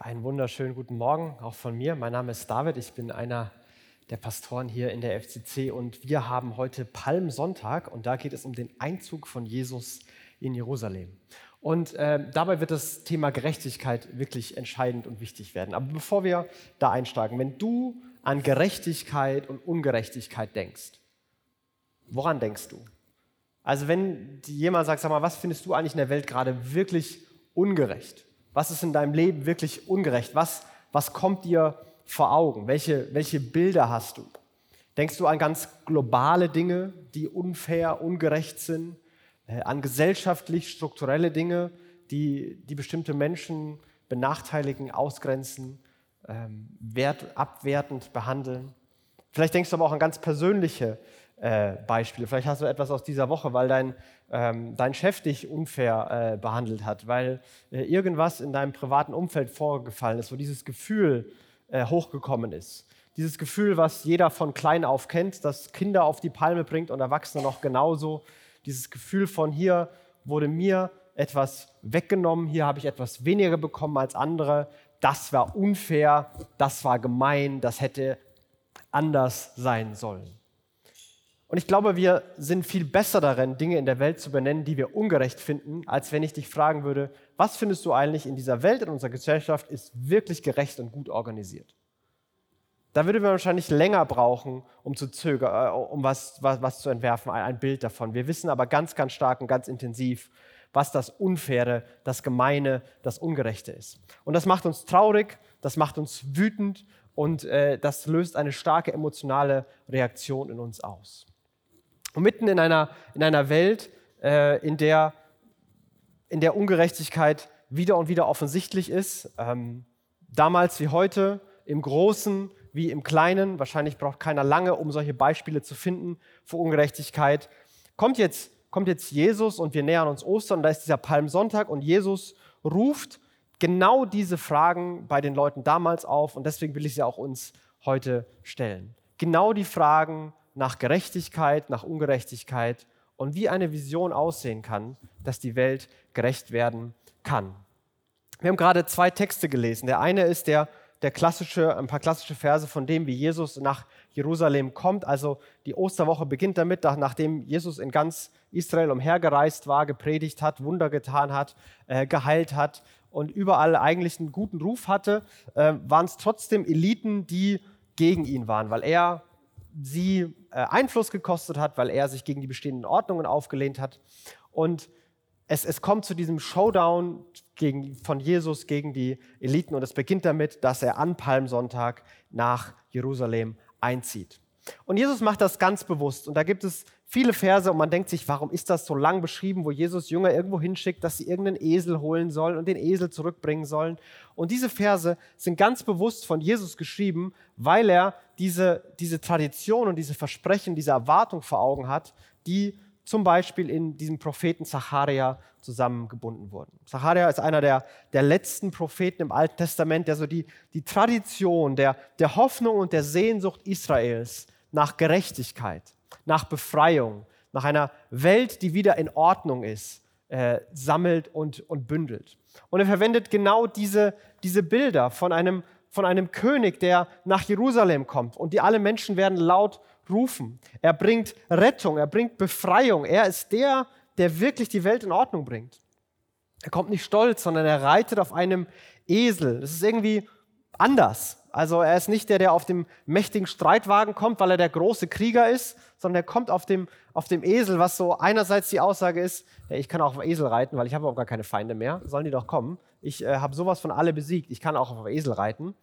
Einen wunderschönen guten Morgen auch von mir. Mein Name ist David, ich bin einer der Pastoren hier in der FCC und wir haben heute Palmsonntag und da geht es um den Einzug von Jesus in Jerusalem. Und äh, dabei wird das Thema Gerechtigkeit wirklich entscheidend und wichtig werden. Aber bevor wir da einsteigen, wenn du an Gerechtigkeit und Ungerechtigkeit denkst, woran denkst du? Also wenn jemand sagt, sag mal, was findest du eigentlich in der Welt gerade wirklich ungerecht? Was ist in deinem Leben wirklich ungerecht? Was, was kommt dir vor Augen? Welche, welche Bilder hast du? Denkst du an ganz globale Dinge, die unfair, ungerecht sind? Äh, an gesellschaftlich strukturelle Dinge, die, die bestimmte Menschen benachteiligen, ausgrenzen, ähm, wert, abwertend behandeln? Vielleicht denkst du aber auch an ganz persönliche äh, Beispiele. Vielleicht hast du etwas aus dieser Woche, weil dein, ähm, dein Chef dich unfair äh, behandelt hat, weil äh, irgendwas in deinem privaten Umfeld vorgefallen ist, wo dieses Gefühl äh, hochgekommen ist. Dieses Gefühl, was jeder von klein auf kennt, das Kinder auf die Palme bringt und Erwachsene noch genauso. Dieses Gefühl von hier wurde mir etwas weggenommen, hier habe ich etwas weniger bekommen als andere. Das war unfair, das war gemein, das hätte anders sein sollen. Und ich glaube, wir sind viel besser darin, Dinge in der Welt zu benennen, die wir ungerecht finden, als wenn ich dich fragen würde, was findest du eigentlich in dieser Welt, in unserer Gesellschaft, ist wirklich gerecht und gut organisiert? Da würde man wahrscheinlich länger brauchen, um zu zögern, äh, um was, was, was zu entwerfen, ein, ein Bild davon. Wir wissen aber ganz, ganz stark und ganz intensiv, was das Unfaire, das Gemeine, das Ungerechte ist. Und das macht uns traurig, das macht uns wütend und äh, das löst eine starke emotionale Reaktion in uns aus. Und mitten in einer, in einer Welt, äh, in, der, in der Ungerechtigkeit wieder und wieder offensichtlich ist, ähm, damals wie heute, im Großen wie im Kleinen, wahrscheinlich braucht keiner lange, um solche Beispiele zu finden für Ungerechtigkeit, kommt jetzt, kommt jetzt Jesus und wir nähern uns Ostern, da ist dieser Palmsonntag und Jesus ruft genau diese Fragen bei den Leuten damals auf und deswegen will ich sie auch uns heute stellen. Genau die Fragen, nach Gerechtigkeit, nach Ungerechtigkeit und wie eine Vision aussehen kann, dass die Welt gerecht werden kann. Wir haben gerade zwei Texte gelesen. Der eine ist der, der klassische, ein paar klassische Verse von dem, wie Jesus nach Jerusalem kommt. Also die Osterwoche beginnt damit, nachdem Jesus in ganz Israel umhergereist war, gepredigt hat, Wunder getan hat, äh, geheilt hat und überall eigentlich einen guten Ruf hatte, äh, waren es trotzdem Eliten, die gegen ihn waren, weil er sie äh, Einfluss gekostet hat, weil er sich gegen die bestehenden Ordnungen aufgelehnt hat. Und es, es kommt zu diesem Showdown gegen, von Jesus gegen die Eliten und es beginnt damit, dass er an Palmsonntag nach Jerusalem einzieht. Und Jesus macht das ganz bewusst. Und da gibt es viele Verse und man denkt sich, warum ist das so lang beschrieben, wo Jesus Jünger irgendwo hinschickt, dass sie irgendeinen Esel holen sollen und den Esel zurückbringen sollen. Und diese Verse sind ganz bewusst von Jesus geschrieben, weil er diese, diese Tradition und diese Versprechen, diese Erwartung vor Augen hat, die zum Beispiel in diesem Propheten Zacharia zusammengebunden wurden. Zacharia ist einer der, der letzten Propheten im Alten Testament, der so die, die Tradition der, der Hoffnung und der Sehnsucht Israels nach Gerechtigkeit, nach Befreiung, nach einer Welt, die wieder in Ordnung ist, äh, sammelt und, und bündelt. Und er verwendet genau diese, diese Bilder von einem, von einem König, der nach Jerusalem kommt und die alle Menschen werden laut rufen. Er bringt Rettung, er bringt Befreiung. Er ist der, der wirklich die Welt in Ordnung bringt. Er kommt nicht stolz, sondern er reitet auf einem Esel. Das ist irgendwie anders. Also er ist nicht der, der auf dem mächtigen Streitwagen kommt, weil er der große Krieger ist, sondern er kommt auf dem, auf dem Esel, was so einerseits die Aussage ist, ich kann auch auf Esel reiten, weil ich habe auch gar keine Feinde mehr, sollen die doch kommen. Ich äh, habe sowas von alle besiegt, ich kann auch auf Esel reiten.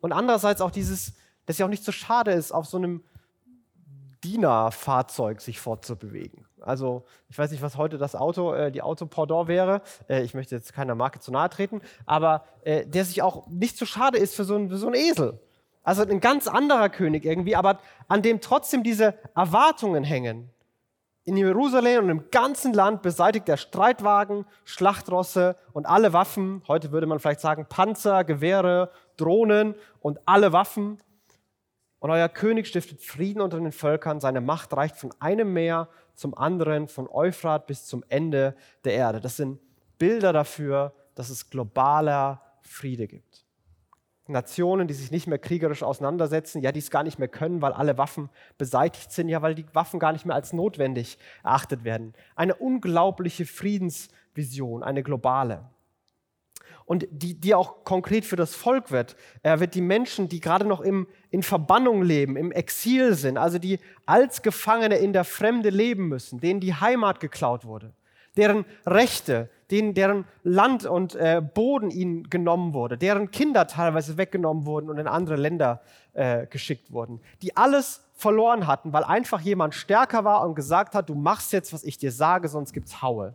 Und andererseits auch dieses, dass ja auch nicht so schade ist, auf so einem Dienerfahrzeug sich fortzubewegen. Also ich weiß nicht, was heute das Auto, äh, die Autopendant wäre. Äh, ich möchte jetzt keiner Marke zu nahe treten, aber äh, der sich auch nicht zu so schade ist für so, ein, für so einen Esel. Also ein ganz anderer König irgendwie, aber an dem trotzdem diese Erwartungen hängen. In Jerusalem und im ganzen Land beseitigt er Streitwagen, Schlachtrosse und alle Waffen. Heute würde man vielleicht sagen Panzer, Gewehre, Drohnen und alle Waffen. Und euer König stiftet Frieden unter den Völkern. Seine Macht reicht von einem Meer zum anderen, von Euphrat bis zum Ende der Erde. Das sind Bilder dafür, dass es globaler Friede gibt. Nationen, die sich nicht mehr kriegerisch auseinandersetzen, ja, die es gar nicht mehr können, weil alle Waffen beseitigt sind, ja, weil die Waffen gar nicht mehr als notwendig erachtet werden. Eine unglaubliche Friedensvision, eine globale. Und die, die auch konkret für das Volk wird. Er wird die Menschen, die gerade noch im, in Verbannung leben, im Exil sind, also die als Gefangene in der Fremde leben müssen, denen die Heimat geklaut wurde, deren Rechte, denen, deren Land und äh, Boden ihnen genommen wurde, deren Kinder teilweise weggenommen wurden und in andere Länder äh, geschickt wurden, die alles verloren hatten, weil einfach jemand stärker war und gesagt hat, du machst jetzt, was ich dir sage, sonst gibt's Haue.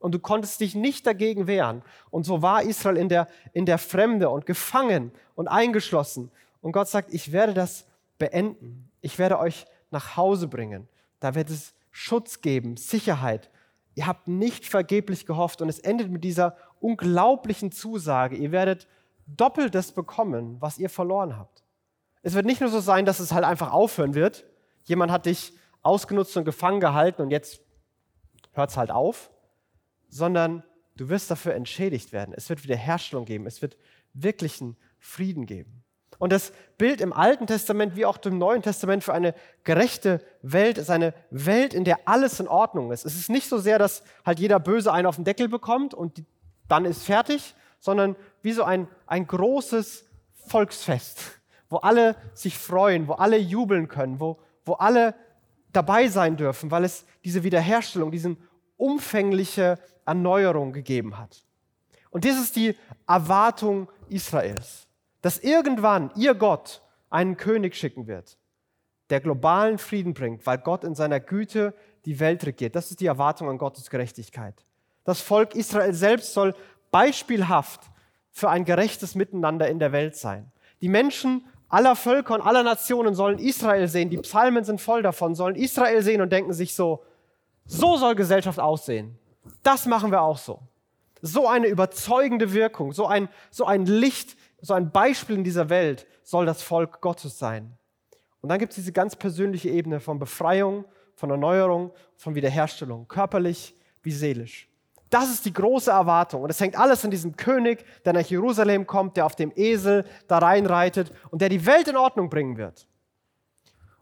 Und du konntest dich nicht dagegen wehren. Und so war Israel in der, in der Fremde und gefangen und eingeschlossen. Und Gott sagt, ich werde das beenden. Ich werde euch nach Hause bringen. Da wird es Schutz geben, Sicherheit Ihr habt nicht vergeblich gehofft und es endet mit dieser unglaublichen Zusage. Ihr werdet doppelt das bekommen, was ihr verloren habt. Es wird nicht nur so sein, dass es halt einfach aufhören wird. Jemand hat dich ausgenutzt und gefangen gehalten und jetzt hört es halt auf, sondern du wirst dafür entschädigt werden. Es wird Wiederherstellung geben. Es wird wirklichen Frieden geben. Und das Bild im Alten Testament wie auch im Neuen Testament für eine gerechte Welt ist eine Welt, in der alles in Ordnung ist. Es ist nicht so sehr, dass halt jeder Böse einen auf den Deckel bekommt und dann ist fertig, sondern wie so ein, ein großes Volksfest, wo alle sich freuen, wo alle jubeln können, wo, wo alle dabei sein dürfen, weil es diese Wiederherstellung, diese umfängliche Erneuerung gegeben hat. Und das ist die Erwartung Israels dass irgendwann ihr Gott einen König schicken wird, der globalen Frieden bringt, weil Gott in seiner Güte die Welt regiert. Das ist die Erwartung an Gottes Gerechtigkeit. Das Volk Israel selbst soll beispielhaft für ein gerechtes Miteinander in der Welt sein. Die Menschen aller Völker und aller Nationen sollen Israel sehen, die Psalmen sind voll davon, sollen Israel sehen und denken sich so, so soll Gesellschaft aussehen. Das machen wir auch so. So eine überzeugende Wirkung, so ein, so ein Licht so ein Beispiel in dieser Welt soll das Volk Gottes sein. Und dann gibt es diese ganz persönliche Ebene von Befreiung, von Erneuerung, von Wiederherstellung, körperlich wie seelisch. Das ist die große Erwartung. Und es hängt alles an diesem König, der nach Jerusalem kommt, der auf dem Esel da reinreitet und der die Welt in Ordnung bringen wird.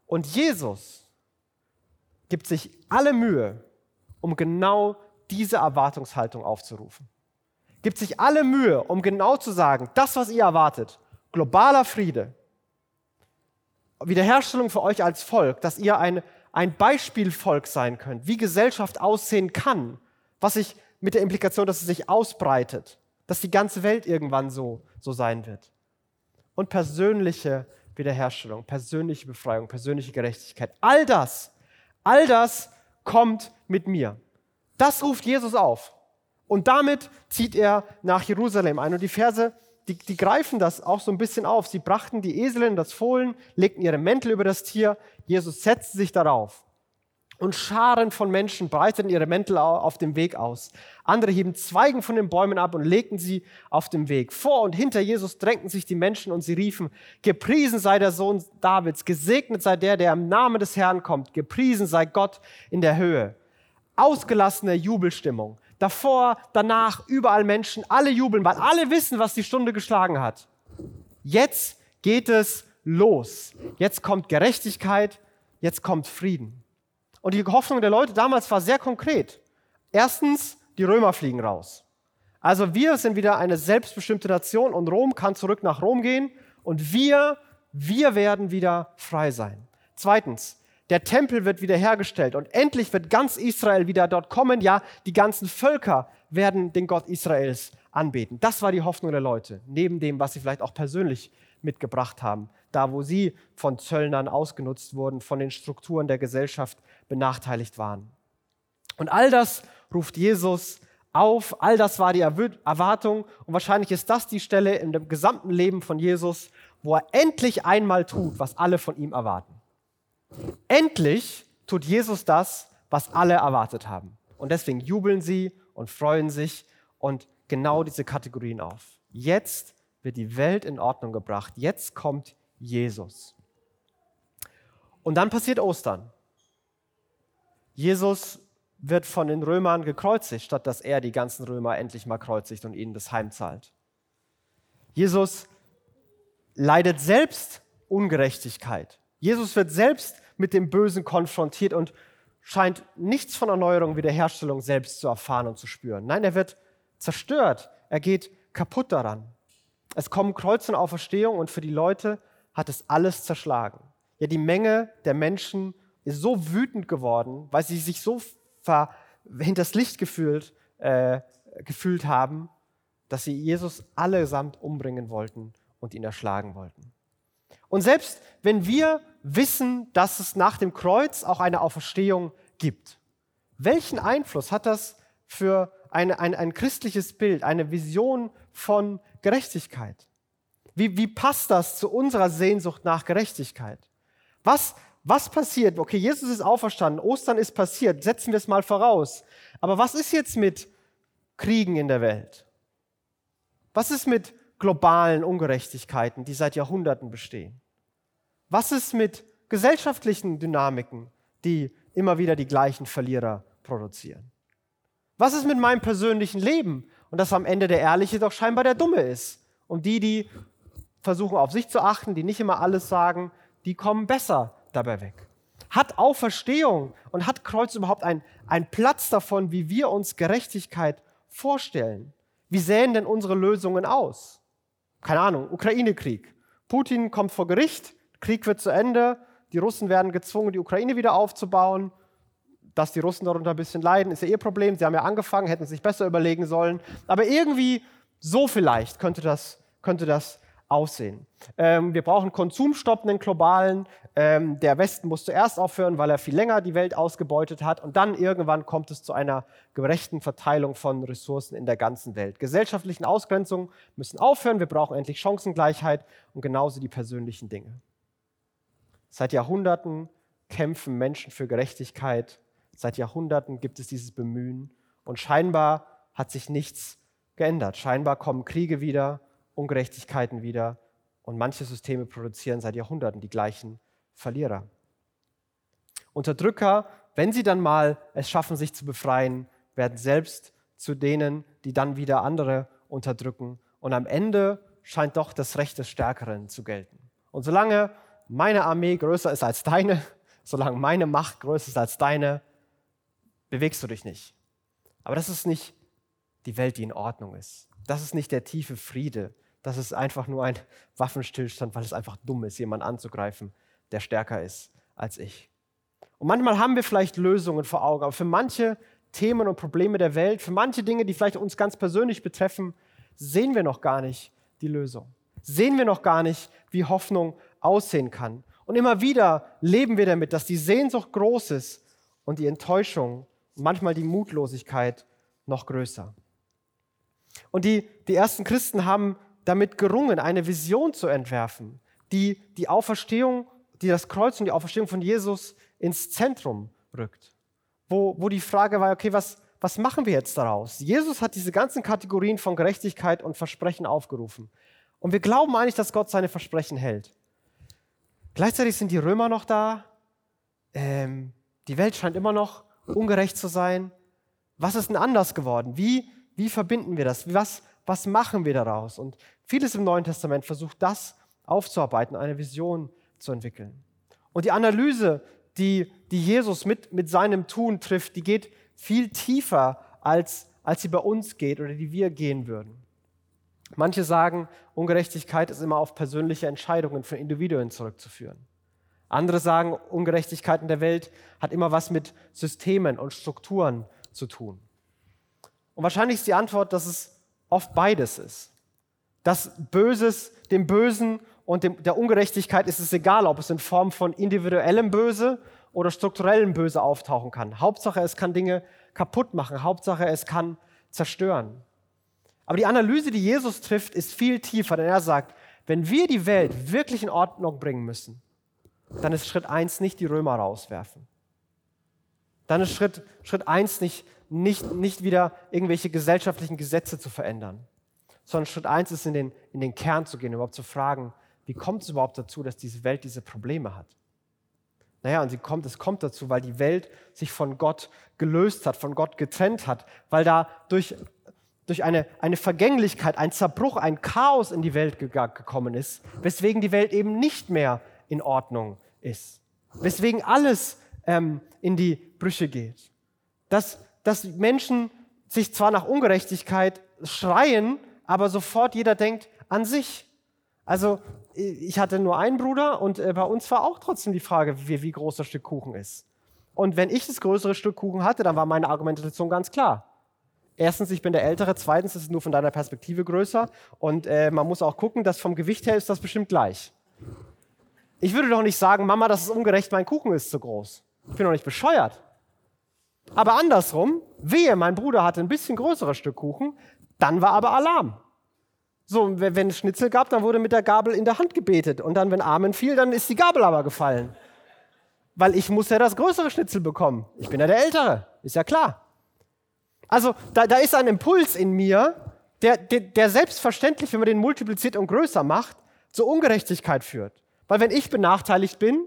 Und Jesus gibt sich alle Mühe, um genau diese Erwartungshaltung aufzurufen gibt sich alle Mühe, um genau zu sagen, das, was ihr erwartet, globaler Friede, Wiederherstellung für euch als Volk, dass ihr ein, ein Beispielvolk sein könnt, wie Gesellschaft aussehen kann, was sich mit der Implikation, dass es sich ausbreitet, dass die ganze Welt irgendwann so, so sein wird. Und persönliche Wiederherstellung, persönliche Befreiung, persönliche Gerechtigkeit. All das, all das kommt mit mir. Das ruft Jesus auf. Und damit zieht er nach Jerusalem ein. Und die Verse, die, die greifen das auch so ein bisschen auf. Sie brachten die Eselin, das Fohlen, legten ihre Mäntel über das Tier. Jesus setzte sich darauf. Und Scharen von Menschen breiteten ihre Mäntel auf dem Weg aus. Andere hieben Zweigen von den Bäumen ab und legten sie auf dem Weg. Vor und hinter Jesus drängten sich die Menschen und sie riefen, gepriesen sei der Sohn Davids, gesegnet sei der, der im Namen des Herrn kommt, gepriesen sei Gott in der Höhe. Ausgelassene Jubelstimmung. Davor, danach, überall Menschen, alle jubeln, weil alle wissen, was die Stunde geschlagen hat. Jetzt geht es los. Jetzt kommt Gerechtigkeit, jetzt kommt Frieden. Und die Hoffnung der Leute damals war sehr konkret. Erstens, die Römer fliegen raus. Also wir sind wieder eine selbstbestimmte Nation und Rom kann zurück nach Rom gehen und wir, wir werden wieder frei sein. Zweitens, der Tempel wird wiederhergestellt und endlich wird ganz Israel wieder dort kommen. Ja, die ganzen Völker werden den Gott Israels anbeten. Das war die Hoffnung der Leute, neben dem, was sie vielleicht auch persönlich mitgebracht haben, da wo sie von Zöllnern ausgenutzt wurden, von den Strukturen der Gesellschaft benachteiligt waren. Und all das ruft Jesus auf, all das war die Erwartung und wahrscheinlich ist das die Stelle in dem gesamten Leben von Jesus, wo er endlich einmal tut, was alle von ihm erwarten. Endlich tut Jesus das, was alle erwartet haben. Und deswegen jubeln sie und freuen sich und genau diese Kategorien auf. Jetzt wird die Welt in Ordnung gebracht. Jetzt kommt Jesus. Und dann passiert Ostern. Jesus wird von den Römern gekreuzigt, statt dass er die ganzen Römer endlich mal kreuzigt und ihnen das heimzahlt. Jesus leidet selbst Ungerechtigkeit. Jesus wird selbst mit dem Bösen konfrontiert und scheint nichts von Erneuerung, Wiederherstellung selbst zu erfahren und zu spüren. Nein, er wird zerstört. Er geht kaputt daran. Es kommen Kreuz und Auferstehung und für die Leute hat es alles zerschlagen. Ja, die Menge der Menschen ist so wütend geworden, weil sie sich so hinters Licht gefühlt, äh, gefühlt haben, dass sie Jesus allesamt umbringen wollten und ihn erschlagen wollten. Und selbst wenn wir wissen, dass es nach dem Kreuz auch eine Auferstehung gibt, welchen Einfluss hat das für eine, ein, ein christliches Bild, eine Vision von Gerechtigkeit? Wie, wie passt das zu unserer Sehnsucht nach Gerechtigkeit? Was, was passiert? Okay, Jesus ist auferstanden, Ostern ist passiert, setzen wir es mal voraus. Aber was ist jetzt mit Kriegen in der Welt? Was ist mit globalen Ungerechtigkeiten, die seit Jahrhunderten bestehen? Was ist mit gesellschaftlichen Dynamiken, die immer wieder die gleichen Verlierer produzieren? Was ist mit meinem persönlichen Leben und dass am Ende der Ehrliche doch scheinbar der Dumme ist? Und die, die versuchen auf sich zu achten, die nicht immer alles sagen, die kommen besser dabei weg. Hat Auferstehung und hat Kreuz überhaupt einen Platz davon, wie wir uns Gerechtigkeit vorstellen? Wie sähen denn unsere Lösungen aus? Keine Ahnung, Ukraine-Krieg. Putin kommt vor Gericht, Krieg wird zu Ende, die Russen werden gezwungen, die Ukraine wieder aufzubauen. Dass die Russen darunter ein bisschen leiden, ist ja ihr Problem. Sie haben ja angefangen, hätten sich besser überlegen sollen. Aber irgendwie so vielleicht könnte das, könnte das aussehen. Ähm, wir brauchen Konsumstopp, einen globalen. Ähm, der Westen muss zuerst aufhören, weil er viel länger die Welt ausgebeutet hat. Und dann irgendwann kommt es zu einer gerechten Verteilung von Ressourcen in der ganzen Welt. Gesellschaftlichen Ausgrenzungen müssen aufhören. Wir brauchen endlich Chancengleichheit und genauso die persönlichen Dinge. Seit Jahrhunderten kämpfen Menschen für Gerechtigkeit. Seit Jahrhunderten gibt es dieses Bemühen. Und scheinbar hat sich nichts geändert. Scheinbar kommen Kriege wieder Ungerechtigkeiten wieder und manche Systeme produzieren seit Jahrhunderten die gleichen Verlierer. Unterdrücker, wenn sie dann mal es schaffen, sich zu befreien, werden selbst zu denen, die dann wieder andere unterdrücken. Und am Ende scheint doch das Recht des Stärkeren zu gelten. Und solange meine Armee größer ist als deine, solange meine Macht größer ist als deine, bewegst du dich nicht. Aber das ist nicht die Welt, die in Ordnung ist. Das ist nicht der tiefe Friede, das ist einfach nur ein Waffenstillstand, weil es einfach dumm ist, jemanden anzugreifen, der stärker ist als ich. Und manchmal haben wir vielleicht Lösungen vor Augen, aber für manche Themen und Probleme der Welt, für manche Dinge, die vielleicht uns ganz persönlich betreffen, sehen wir noch gar nicht die Lösung. Sehen wir noch gar nicht, wie Hoffnung aussehen kann. Und immer wieder leben wir damit, dass die Sehnsucht groß ist und die Enttäuschung manchmal die Mutlosigkeit noch größer. Und die, die ersten Christen haben damit gerungen, eine Vision zu entwerfen, die die Auferstehung, die das Kreuz und die Auferstehung von Jesus ins Zentrum rückt. Wo, wo die Frage war, okay, was, was machen wir jetzt daraus? Jesus hat diese ganzen Kategorien von Gerechtigkeit und Versprechen aufgerufen. Und wir glauben eigentlich, dass Gott seine Versprechen hält. Gleichzeitig sind die Römer noch da. Ähm, die Welt scheint immer noch ungerecht zu sein. Was ist denn anders geworden? Wie, wie verbinden wir das? Was, was machen wir daraus? Und vieles im Neuen Testament versucht das aufzuarbeiten, eine Vision zu entwickeln. Und die Analyse, die, die Jesus mit, mit seinem Tun trifft, die geht viel tiefer, als, als sie bei uns geht oder die wir gehen würden. Manche sagen, Ungerechtigkeit ist immer auf persönliche Entscheidungen von Individuen zurückzuführen. Andere sagen, Ungerechtigkeit in der Welt hat immer was mit Systemen und Strukturen zu tun. Und wahrscheinlich ist die Antwort, dass es oft beides ist. Das Böses, dem Bösen und dem, der Ungerechtigkeit ist es egal, ob es in Form von individuellem Böse oder strukturellem Böse auftauchen kann. Hauptsache, es kann Dinge kaputt machen. Hauptsache, es kann zerstören. Aber die Analyse, die Jesus trifft, ist viel tiefer, denn er sagt, wenn wir die Welt wirklich in Ordnung bringen müssen, dann ist Schritt eins nicht die Römer rauswerfen. Dann ist Schritt, Schritt eins nicht nicht, nicht wieder irgendwelche gesellschaftlichen Gesetze zu verändern, sondern Schritt eins ist, in den, in den Kern zu gehen, überhaupt zu fragen, wie kommt es überhaupt dazu, dass diese Welt diese Probleme hat? Naja, und sie kommt, es kommt dazu, weil die Welt sich von Gott gelöst hat, von Gott getrennt hat, weil da durch, durch eine, eine Vergänglichkeit, ein Zerbruch, ein Chaos in die Welt gekommen ist, weswegen die Welt eben nicht mehr in Ordnung ist, weswegen alles ähm, in die Brüche geht. Dass, dass Menschen sich zwar nach Ungerechtigkeit schreien, aber sofort jeder denkt an sich. Also ich hatte nur einen Bruder und äh, bei uns war auch trotzdem die Frage, wie, wie groß das Stück Kuchen ist. Und wenn ich das größere Stück Kuchen hatte, dann war meine Argumentation ganz klar. Erstens, ich bin der Ältere. Zweitens, ist es nur von deiner Perspektive größer. Und äh, man muss auch gucken, dass vom Gewicht her ist das bestimmt gleich. Ich würde doch nicht sagen, Mama, das ist ungerecht, mein Kuchen ist zu groß. Ich bin doch nicht bescheuert. Aber andersrum, wehe, mein Bruder hatte ein bisschen größeres Stück Kuchen, dann war aber Alarm. So, wenn es Schnitzel gab, dann wurde mit der Gabel in der Hand gebetet. Und dann, wenn Amen fiel, dann ist die Gabel aber gefallen. Weil ich muss ja das größere Schnitzel bekommen. Ich bin ja der Ältere, ist ja klar. Also da, da ist ein Impuls in mir, der, der, der selbstverständlich, wenn man den multipliziert und größer macht, zur Ungerechtigkeit führt. Weil wenn ich benachteiligt bin,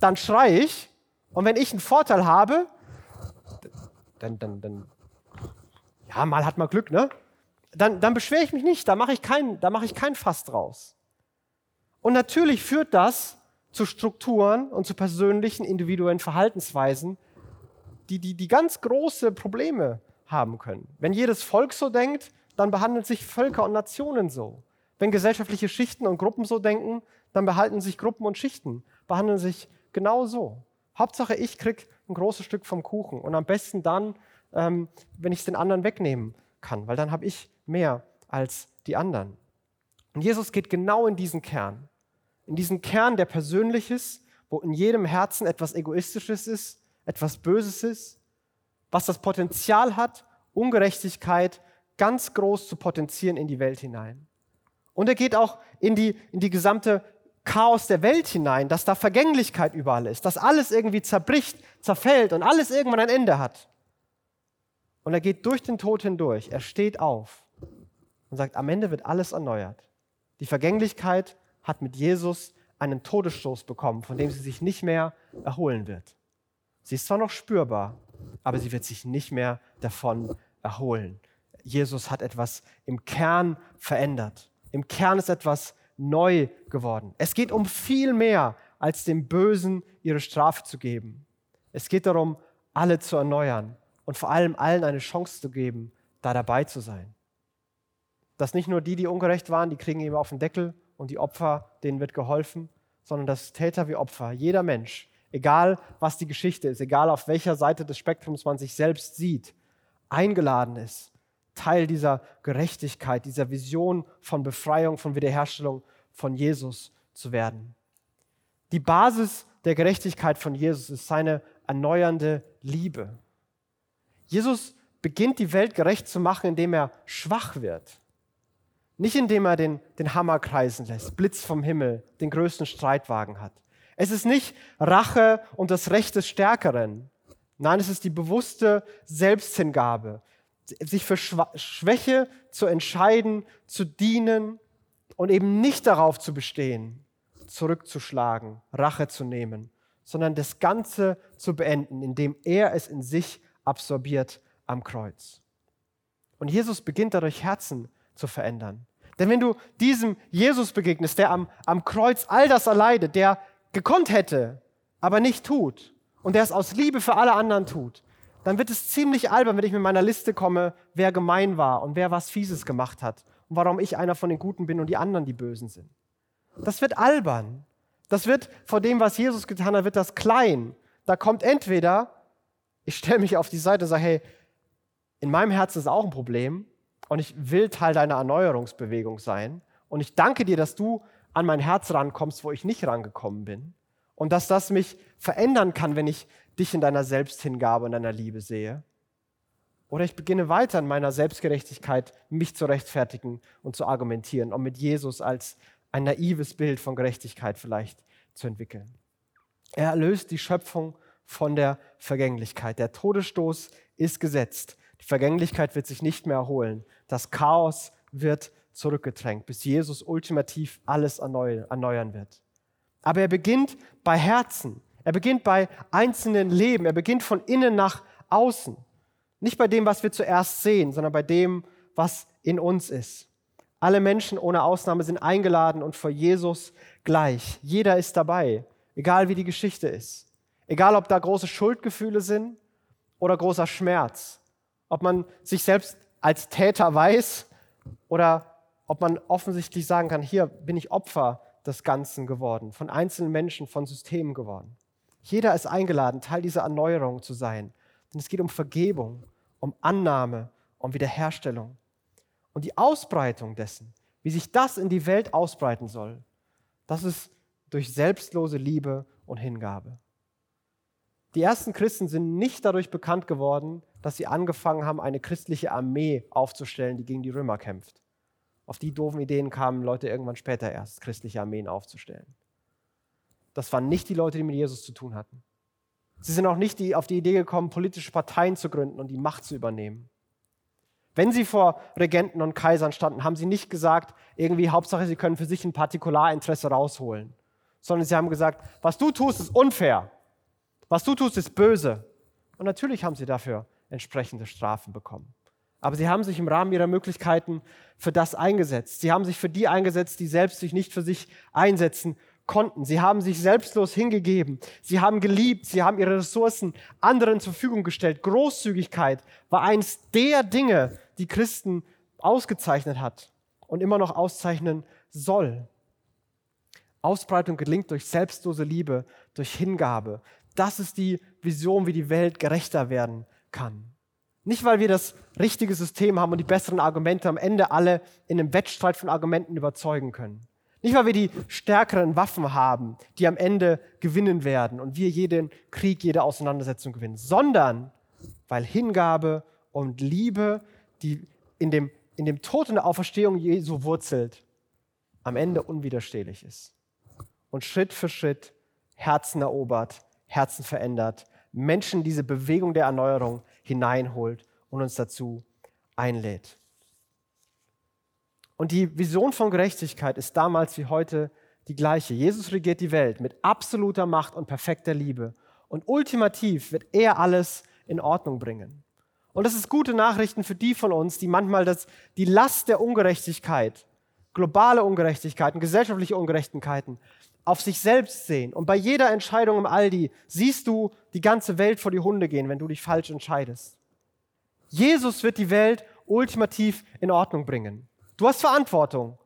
dann schreie ich. Und wenn ich einen Vorteil habe, dann, dann, dann ja, mal hat man Glück, ne? Dann, dann beschwere ich mich nicht, da mache ich, kein, da mache ich kein Fass draus. Und natürlich führt das zu Strukturen und zu persönlichen, individuellen Verhaltensweisen, die, die, die ganz große Probleme haben können. Wenn jedes Volk so denkt, dann behandeln sich Völker und Nationen so. Wenn gesellschaftliche Schichten und Gruppen so denken, dann behalten sich Gruppen und Schichten, behandeln sich genau so. Hauptsache, ich krieg ein großes Stück vom Kuchen und am besten dann, ähm, wenn ich es den anderen wegnehmen kann, weil dann habe ich mehr als die anderen. Und Jesus geht genau in diesen Kern, in diesen Kern, der persönlich ist, wo in jedem Herzen etwas Egoistisches ist, etwas Böses ist, was das Potenzial hat, Ungerechtigkeit ganz groß zu potenzieren in die Welt hinein. Und er geht auch in die, in die gesamte Chaos der Welt hinein, dass da Vergänglichkeit überall ist, dass alles irgendwie zerbricht, zerfällt und alles irgendwann ein Ende hat. Und er geht durch den Tod hindurch, er steht auf und sagt, am Ende wird alles erneuert. Die Vergänglichkeit hat mit Jesus einen Todesstoß bekommen, von dem sie sich nicht mehr erholen wird. Sie ist zwar noch spürbar, aber sie wird sich nicht mehr davon erholen. Jesus hat etwas im Kern verändert. Im Kern ist etwas neu geworden. Es geht um viel mehr, als dem Bösen ihre Strafe zu geben. Es geht darum, alle zu erneuern und vor allem allen eine Chance zu geben, da dabei zu sein. Dass nicht nur die, die ungerecht waren, die kriegen eben auf den Deckel und die Opfer, denen wird geholfen, sondern dass Täter wie Opfer, jeder Mensch, egal was die Geschichte ist, egal auf welcher Seite des Spektrums man sich selbst sieht, eingeladen ist, Teil dieser Gerechtigkeit, dieser Vision von Befreiung, von Wiederherstellung von Jesus zu werden. Die Basis der Gerechtigkeit von Jesus ist seine erneuernde Liebe. Jesus beginnt die Welt gerecht zu machen, indem er schwach wird. Nicht indem er den, den Hammer kreisen lässt, Blitz vom Himmel, den größten Streitwagen hat. Es ist nicht Rache und das Recht des Stärkeren. Nein, es ist die bewusste Selbsthingabe, sich für Schwäche zu entscheiden, zu dienen und eben nicht darauf zu bestehen, zurückzuschlagen, Rache zu nehmen, sondern das Ganze zu beenden, indem er es in sich absorbiert am Kreuz. Und Jesus beginnt dadurch Herzen zu verändern. Denn wenn du diesem Jesus begegnest, der am, am Kreuz all das erleidet, der gekonnt hätte, aber nicht tut und der es aus Liebe für alle anderen tut, dann wird es ziemlich albern, wenn ich mit meiner Liste komme, wer gemein war und wer was Fieses gemacht hat und warum ich einer von den Guten bin und die anderen die Bösen sind. Das wird albern. Das wird vor dem, was Jesus getan hat, wird das klein. Da kommt entweder, ich stelle mich auf die Seite und sage, hey, in meinem Herzen ist auch ein Problem und ich will Teil deiner Erneuerungsbewegung sein und ich danke dir, dass du an mein Herz rankommst, wo ich nicht rangekommen bin. Und dass das mich verändern kann, wenn ich dich in deiner Selbsthingabe und deiner Liebe sehe. Oder ich beginne weiter in meiner Selbstgerechtigkeit, mich zu rechtfertigen und zu argumentieren, um mit Jesus als ein naives Bild von Gerechtigkeit vielleicht zu entwickeln. Er erlöst die Schöpfung von der Vergänglichkeit. Der Todesstoß ist gesetzt. Die Vergänglichkeit wird sich nicht mehr erholen. Das Chaos wird zurückgedrängt, bis Jesus ultimativ alles erneuern wird. Aber er beginnt bei Herzen. Er beginnt bei einzelnen Leben. Er beginnt von innen nach außen. Nicht bei dem, was wir zuerst sehen, sondern bei dem, was in uns ist. Alle Menschen ohne Ausnahme sind eingeladen und vor Jesus gleich. Jeder ist dabei, egal wie die Geschichte ist. Egal, ob da große Schuldgefühle sind oder großer Schmerz. Ob man sich selbst als Täter weiß oder ob man offensichtlich sagen kann, hier bin ich Opfer des Ganzen geworden, von einzelnen Menschen, von Systemen geworden. Jeder ist eingeladen, Teil dieser Erneuerung zu sein. Denn es geht um Vergebung, um Annahme, um Wiederherstellung. Und die Ausbreitung dessen, wie sich das in die Welt ausbreiten soll, das ist durch selbstlose Liebe und Hingabe. Die ersten Christen sind nicht dadurch bekannt geworden, dass sie angefangen haben, eine christliche Armee aufzustellen, die gegen die Römer kämpft. Auf die doofen Ideen kamen Leute irgendwann später erst, christliche Armeen aufzustellen. Das waren nicht die Leute, die mit Jesus zu tun hatten. Sie sind auch nicht die, auf die Idee gekommen, politische Parteien zu gründen und die Macht zu übernehmen. Wenn sie vor Regenten und Kaisern standen, haben sie nicht gesagt, irgendwie Hauptsache, sie können für sich ein Partikularinteresse rausholen, sondern sie haben gesagt, was du tust, ist unfair. Was du tust, ist böse. Und natürlich haben sie dafür entsprechende Strafen bekommen. Aber sie haben sich im Rahmen ihrer Möglichkeiten für das eingesetzt. Sie haben sich für die eingesetzt, die selbst sich nicht für sich einsetzen konnten. Sie haben sich selbstlos hingegeben. Sie haben geliebt. Sie haben ihre Ressourcen anderen zur Verfügung gestellt. Großzügigkeit war eins der Dinge, die Christen ausgezeichnet hat und immer noch auszeichnen soll. Ausbreitung gelingt durch selbstlose Liebe, durch Hingabe. Das ist die Vision, wie die Welt gerechter werden kann. Nicht, weil wir das richtige System haben und die besseren Argumente am Ende alle in einem Wettstreit von Argumenten überzeugen können. Nicht, weil wir die stärkeren Waffen haben, die am Ende gewinnen werden und wir jeden Krieg, jede Auseinandersetzung gewinnen, sondern weil Hingabe und Liebe, die in dem, in dem Tod und der Auferstehung Jesu wurzelt, am Ende unwiderstehlich ist. Und Schritt für Schritt Herzen erobert, Herzen verändert, Menschen diese Bewegung der Erneuerung hineinholt und uns dazu einlädt. Und die Vision von Gerechtigkeit ist damals wie heute die gleiche. Jesus regiert die Welt mit absoluter Macht und perfekter Liebe. Und ultimativ wird er alles in Ordnung bringen. Und das ist gute Nachrichten für die von uns, die manchmal das, die Last der Ungerechtigkeit, globale Ungerechtigkeiten, gesellschaftliche Ungerechtigkeiten auf sich selbst sehen. Und bei jeder Entscheidung im Aldi siehst du die ganze Welt vor die Hunde gehen, wenn du dich falsch entscheidest. Jesus wird die Welt ultimativ in Ordnung bringen. Du hast Verantwortung,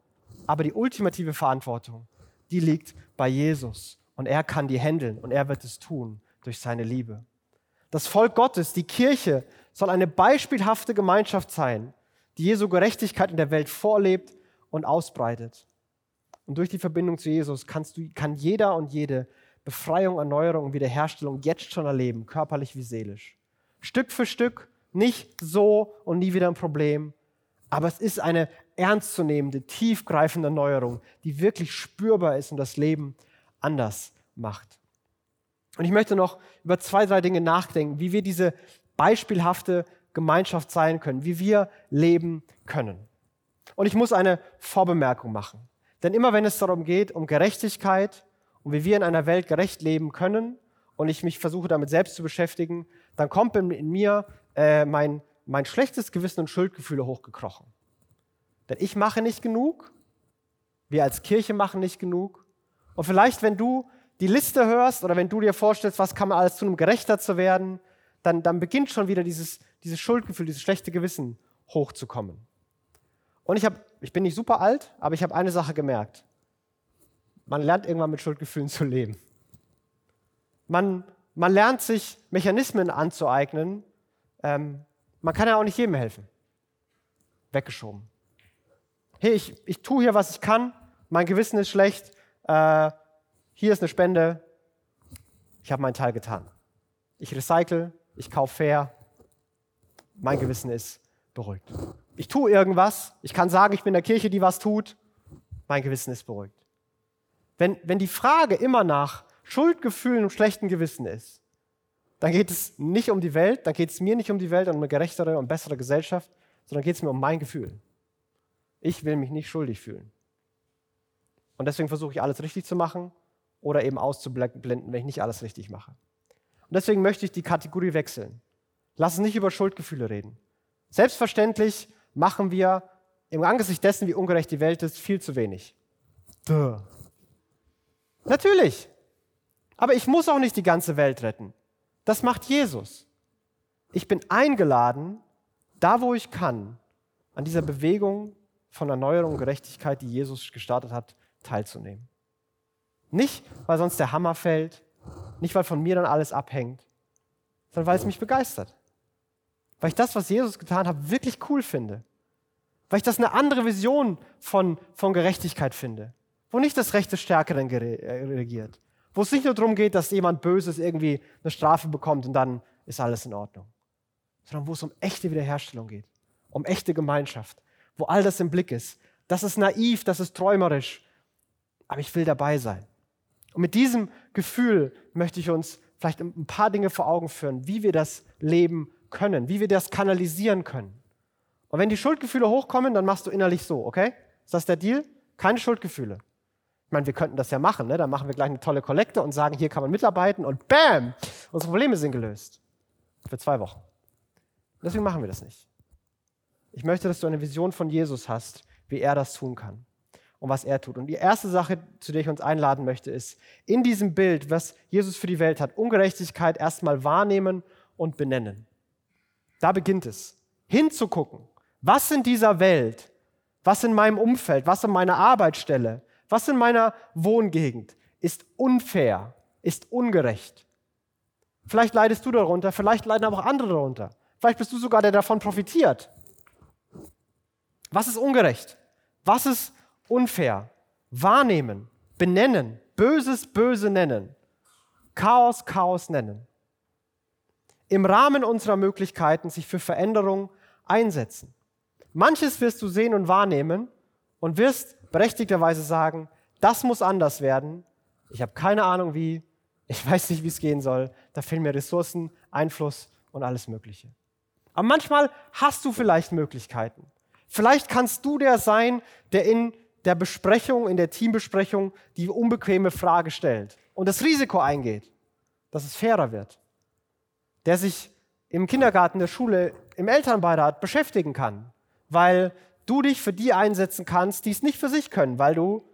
aber die ultimative Verantwortung, die liegt bei Jesus. Und er kann die handeln und er wird es tun durch seine Liebe. Das Volk Gottes, die Kirche, soll eine beispielhafte Gemeinschaft sein, die Jesu Gerechtigkeit in der Welt vorlebt und ausbreitet. Und durch die Verbindung zu Jesus kannst du, kann jeder und jede Befreiung, Erneuerung und Wiederherstellung jetzt schon erleben, körperlich wie seelisch. Stück für Stück, nicht so und nie wieder ein Problem, aber es ist eine ernstzunehmende, tiefgreifende Erneuerung, die wirklich spürbar ist und das Leben anders macht. Und ich möchte noch über zwei, drei Dinge nachdenken, wie wir diese beispielhafte Gemeinschaft sein können, wie wir leben können. Und ich muss eine Vorbemerkung machen. Denn immer wenn es darum geht, um Gerechtigkeit und wie wir in einer Welt gerecht leben können, und ich mich versuche damit selbst zu beschäftigen, dann kommt in, mir äh, mein mein schlechtes Gewissen und Schuldgefühle hochgekrochen. Denn ich mache nicht genug, wir als Kirche machen nicht genug. Und vielleicht, wenn du die Liste hörst oder wenn du dir vorstellst, was kann man alles tun, um gerechter zu werden, dann, dann beginnt schon wieder dieses, dieses Schuldgefühl, dieses schlechte Gewissen hochzukommen. Und ich, hab, ich bin nicht super alt, aber ich habe eine Sache gemerkt. Man lernt irgendwann mit Schuldgefühlen zu leben. Man, man lernt sich Mechanismen anzueignen, ähm, man kann ja auch nicht jedem helfen. Weggeschoben. Hey, ich, ich tue hier, was ich kann. Mein Gewissen ist schlecht. Äh, hier ist eine Spende. Ich habe meinen Teil getan. Ich recycle, ich kaufe fair. Mein Gewissen ist beruhigt. Ich tue irgendwas. Ich kann sagen, ich bin in der Kirche, die was tut. Mein Gewissen ist beruhigt. Wenn, wenn die Frage immer nach Schuldgefühlen und schlechten Gewissen ist, dann geht es nicht um die Welt, dann geht es mir nicht um die Welt und um eine gerechtere und bessere Gesellschaft, sondern geht es mir um mein Gefühl. Ich will mich nicht schuldig fühlen. Und deswegen versuche ich alles richtig zu machen oder eben auszublenden, wenn ich nicht alles richtig mache. Und deswegen möchte ich die Kategorie wechseln. Lass uns nicht über Schuldgefühle reden. Selbstverständlich machen wir im Angesicht dessen, wie ungerecht die Welt ist, viel zu wenig. Duh. Natürlich. Aber ich muss auch nicht die ganze Welt retten. Das macht Jesus. Ich bin eingeladen, da wo ich kann, an dieser Bewegung von Erneuerung und Gerechtigkeit, die Jesus gestartet hat, teilzunehmen. Nicht, weil sonst der Hammer fällt, nicht, weil von mir dann alles abhängt, sondern weil es mich begeistert. Weil ich das, was Jesus getan hat, wirklich cool finde. Weil ich das eine andere Vision von, von Gerechtigkeit finde. Wo nicht das Recht des Stärkeren äh, regiert. Wo es nicht nur darum geht, dass jemand Böses irgendwie eine Strafe bekommt und dann ist alles in Ordnung. Sondern wo es um echte Wiederherstellung geht. Um echte Gemeinschaft. Wo all das im Blick ist. Das ist naiv, das ist träumerisch. Aber ich will dabei sein. Und mit diesem Gefühl möchte ich uns vielleicht ein paar Dinge vor Augen führen, wie wir das leben können, wie wir das kanalisieren können. Und wenn die Schuldgefühle hochkommen, dann machst du innerlich so, okay? Ist das der Deal? Keine Schuldgefühle. Ich meine, wir könnten das ja machen, ne? Dann machen wir gleich eine tolle Kollekte und sagen, hier kann man mitarbeiten und bam, unsere Probleme sind gelöst. Für zwei Wochen. Deswegen machen wir das nicht. Ich möchte, dass du eine Vision von Jesus hast, wie er das tun kann und was er tut. Und die erste Sache, zu der ich uns einladen möchte, ist, in diesem Bild, was Jesus für die Welt hat, Ungerechtigkeit erstmal wahrnehmen und benennen. Da beginnt es. Hinzugucken. Was in dieser Welt, was in meinem Umfeld, was in meiner Arbeitsstelle, was in meiner Wohngegend ist unfair, ist ungerecht. Vielleicht leidest du darunter, vielleicht leiden aber auch andere darunter. Vielleicht bist du sogar der, der davon profitiert. Was ist ungerecht? Was ist unfair, wahrnehmen, benennen, Böses böse nennen, Chaos Chaos nennen. Im Rahmen unserer Möglichkeiten sich für Veränderung einsetzen. Manches wirst du sehen und wahrnehmen und wirst berechtigterweise sagen, das muss anders werden. Ich habe keine Ahnung wie, ich weiß nicht, wie es gehen soll. Da fehlen mir Ressourcen, Einfluss und alles Mögliche. Aber manchmal hast du vielleicht Möglichkeiten. Vielleicht kannst du der sein, der in der Besprechung, in der Teambesprechung die unbequeme Frage stellt und das Risiko eingeht, dass es fairer wird. Der sich im Kindergarten, der Schule, im Elternbeirat beschäftigen kann, weil du dich für die einsetzen kannst, die es nicht für sich können, weil du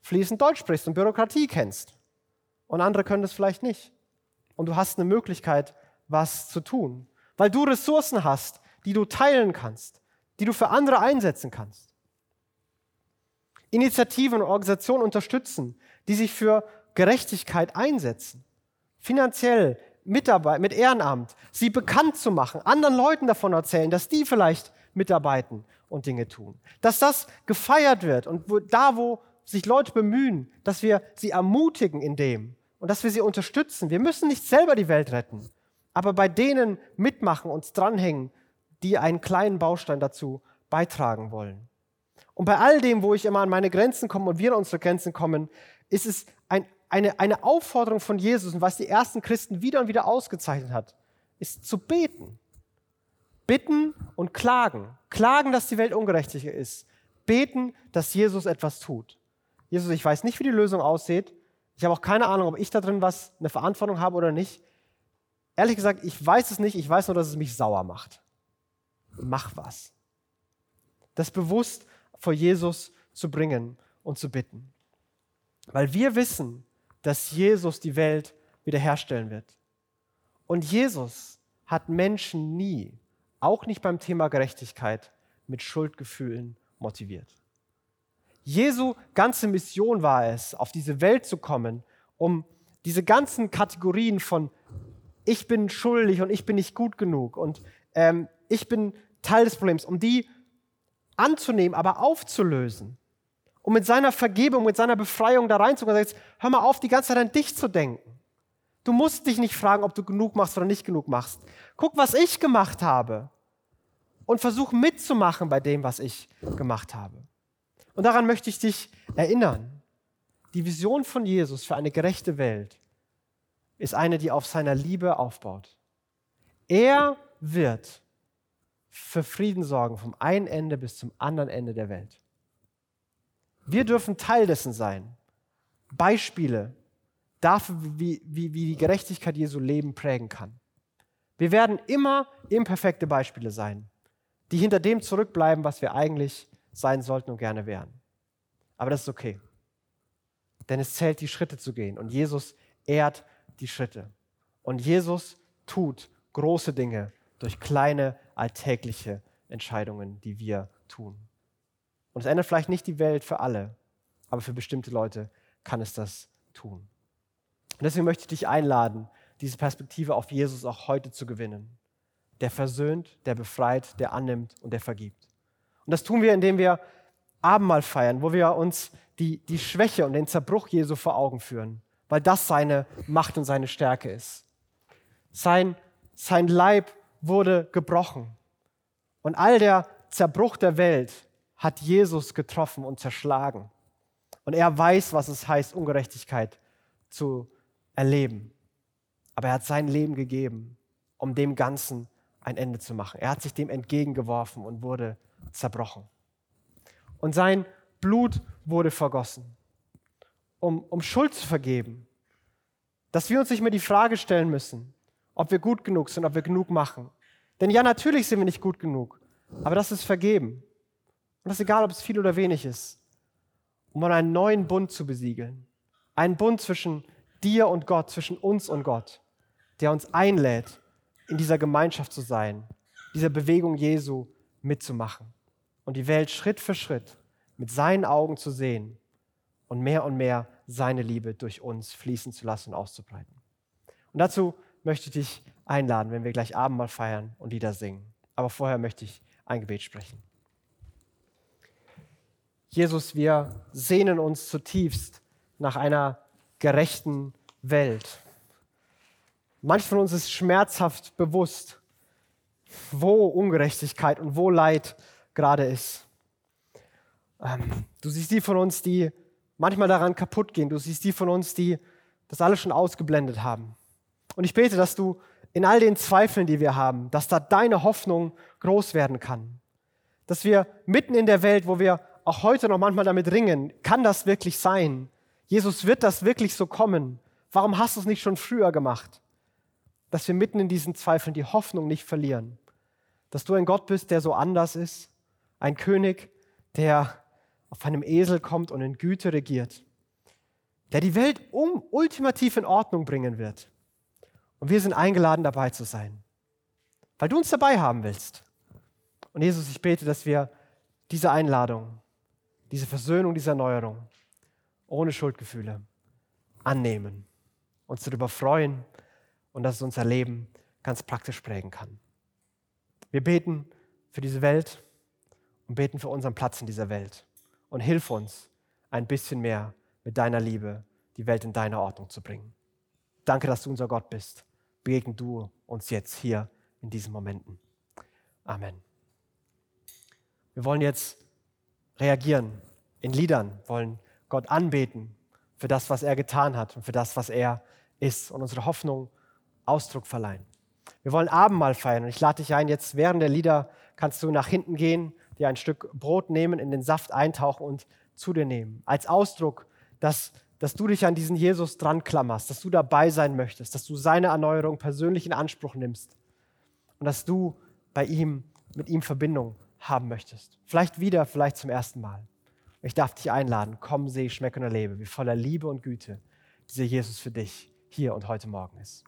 fließend Deutsch sprichst und Bürokratie kennst. Und andere können das vielleicht nicht. Und du hast eine Möglichkeit, was zu tun, weil du Ressourcen hast, die du teilen kannst, die du für andere einsetzen kannst. Initiativen und Organisationen unterstützen, die sich für Gerechtigkeit einsetzen. Finanziell, Mitarbeit, mit Ehrenamt, sie bekannt zu machen, anderen Leuten davon erzählen, dass die vielleicht mitarbeiten und Dinge tun. Dass das gefeiert wird und wo, da, wo sich Leute bemühen, dass wir sie ermutigen in dem und dass wir sie unterstützen. Wir müssen nicht selber die Welt retten, aber bei denen mitmachen, uns dranhängen, die einen kleinen Baustein dazu beitragen wollen. Und bei all dem, wo ich immer an meine Grenzen komme und wir an unsere Grenzen kommen, ist es ein, eine, eine Aufforderung von Jesus und was die ersten Christen wieder und wieder ausgezeichnet hat, ist zu beten. Bitten und klagen. Klagen, dass die Welt ungerechtiger ist. Beten, dass Jesus etwas tut. Jesus, ich weiß nicht, wie die Lösung aussieht. Ich habe auch keine Ahnung, ob ich da drin was, eine Verantwortung habe oder nicht. Ehrlich gesagt, ich weiß es nicht. Ich weiß nur, dass es mich sauer macht. Mach was. Das bewusst vor Jesus zu bringen und zu bitten. Weil wir wissen, dass Jesus die Welt wiederherstellen wird. Und Jesus hat Menschen nie, auch nicht beim Thema Gerechtigkeit, mit Schuldgefühlen motiviert. Jesu ganze Mission war es, auf diese Welt zu kommen, um diese ganzen Kategorien von ich bin schuldig und ich bin nicht gut genug und ähm, ich bin Teil des Problems, um die anzunehmen, aber aufzulösen. Um mit seiner Vergebung, mit seiner Befreiung da reinzugehen. Jetzt, hör mal auf, die ganze Zeit an dich zu denken. Du musst dich nicht fragen, ob du genug machst oder nicht genug machst. Guck, was ich gemacht habe. Und versuch mitzumachen bei dem, was ich gemacht habe. Und daran möchte ich dich erinnern. Die Vision von Jesus für eine gerechte Welt ist eine, die auf seiner Liebe aufbaut. Er wird für Frieden sorgen, vom einen Ende bis zum anderen Ende der Welt. Wir dürfen Teil dessen sein. Beispiele dafür, wie, wie, wie die Gerechtigkeit Jesu Leben prägen kann. Wir werden immer imperfekte Beispiele sein. die hinter dem zurückbleiben, was wir eigentlich sein sollten und gerne wären. Aber das ist okay. Denn es zählt, die Schritte zu gehen. Und Jesus ehrt die Schritte. Und Jesus tut große Dinge durch kleine alltägliche Entscheidungen, die wir tun. Und es ändert vielleicht nicht die Welt für alle, aber für bestimmte Leute kann es das tun. Und deswegen möchte ich dich einladen, diese Perspektive auf Jesus auch heute zu gewinnen. Der versöhnt, der befreit, der annimmt und der vergibt. Und das tun wir, indem wir Abendmahl feiern, wo wir uns die, die Schwäche und den Zerbruch Jesu vor Augen führen, weil das seine Macht und seine Stärke ist. Sein, sein Leib wurde gebrochen. Und all der Zerbruch der Welt hat Jesus getroffen und zerschlagen. Und er weiß, was es heißt, Ungerechtigkeit zu erleben. Aber er hat sein Leben gegeben, um dem Ganzen ein Ende zu machen. Er hat sich dem entgegengeworfen und wurde zerbrochen. Und sein Blut wurde vergossen, um, um Schuld zu vergeben. Dass wir uns nicht mehr die Frage stellen müssen, ob wir gut genug sind, ob wir genug machen. Denn ja, natürlich sind wir nicht gut genug, aber das ist vergeben. Und das ist egal, ob es viel oder wenig ist, um einen neuen Bund zu besiegeln. Einen Bund zwischen dir und Gott, zwischen uns und Gott, der uns einlädt, in dieser Gemeinschaft zu sein, dieser Bewegung Jesu mitzumachen und die Welt Schritt für Schritt mit seinen Augen zu sehen und mehr und mehr seine Liebe durch uns fließen zu lassen und auszubreiten. Und dazu möchte ich dich einladen, wenn wir gleich Abendmahl feiern und Lieder singen. Aber vorher möchte ich ein Gebet sprechen. Jesus, wir sehnen uns zutiefst nach einer gerechten Welt. Manch von uns ist schmerzhaft bewusst, wo Ungerechtigkeit und wo Leid gerade ist. Ähm, du siehst die von uns, die manchmal daran kaputt gehen. Du siehst die von uns, die das alles schon ausgeblendet haben. Und ich bete, dass du in all den Zweifeln, die wir haben, dass da deine Hoffnung groß werden kann. Dass wir mitten in der Welt, wo wir auch heute noch manchmal damit ringen, kann das wirklich sein? Jesus, wird das wirklich so kommen? Warum hast du es nicht schon früher gemacht? Dass wir mitten in diesen Zweifeln die Hoffnung nicht verlieren. Dass du ein Gott bist, der so anders ist. Ein König, der auf einem Esel kommt und in Güte regiert. Der die Welt um, ultimativ in Ordnung bringen wird. Und wir sind eingeladen, dabei zu sein. Weil du uns dabei haben willst. Und Jesus, ich bete, dass wir diese Einladung, diese Versöhnung, diese Erneuerung ohne Schuldgefühle annehmen, uns darüber freuen und dass es unser Leben ganz praktisch prägen kann. Wir beten für diese Welt und beten für unseren Platz in dieser Welt. Und hilf uns, ein bisschen mehr mit deiner Liebe die Welt in deine Ordnung zu bringen. Danke, dass du unser Gott bist. Begegne du uns jetzt hier in diesen Momenten. Amen. Wir wollen jetzt reagieren in Liedern, wollen Gott anbeten für das, was er getan hat und für das, was er ist und unsere Hoffnung Ausdruck verleihen. Wir wollen Abendmahl feiern und ich lade dich ein, jetzt während der Lieder kannst du nach hinten gehen, dir ein Stück Brot nehmen, in den Saft eintauchen und zu dir nehmen. Als Ausdruck, dass, dass du dich an diesen Jesus dran klammerst, dass du dabei sein möchtest, dass du seine Erneuerung persönlich in Anspruch nimmst und dass du bei ihm, mit ihm Verbindung haben möchtest. Vielleicht wieder, vielleicht zum ersten Mal. Ich darf dich einladen, komm, seh, schmecke und erlebe, wie voller Liebe und Güte dieser Jesus für dich hier und heute Morgen ist.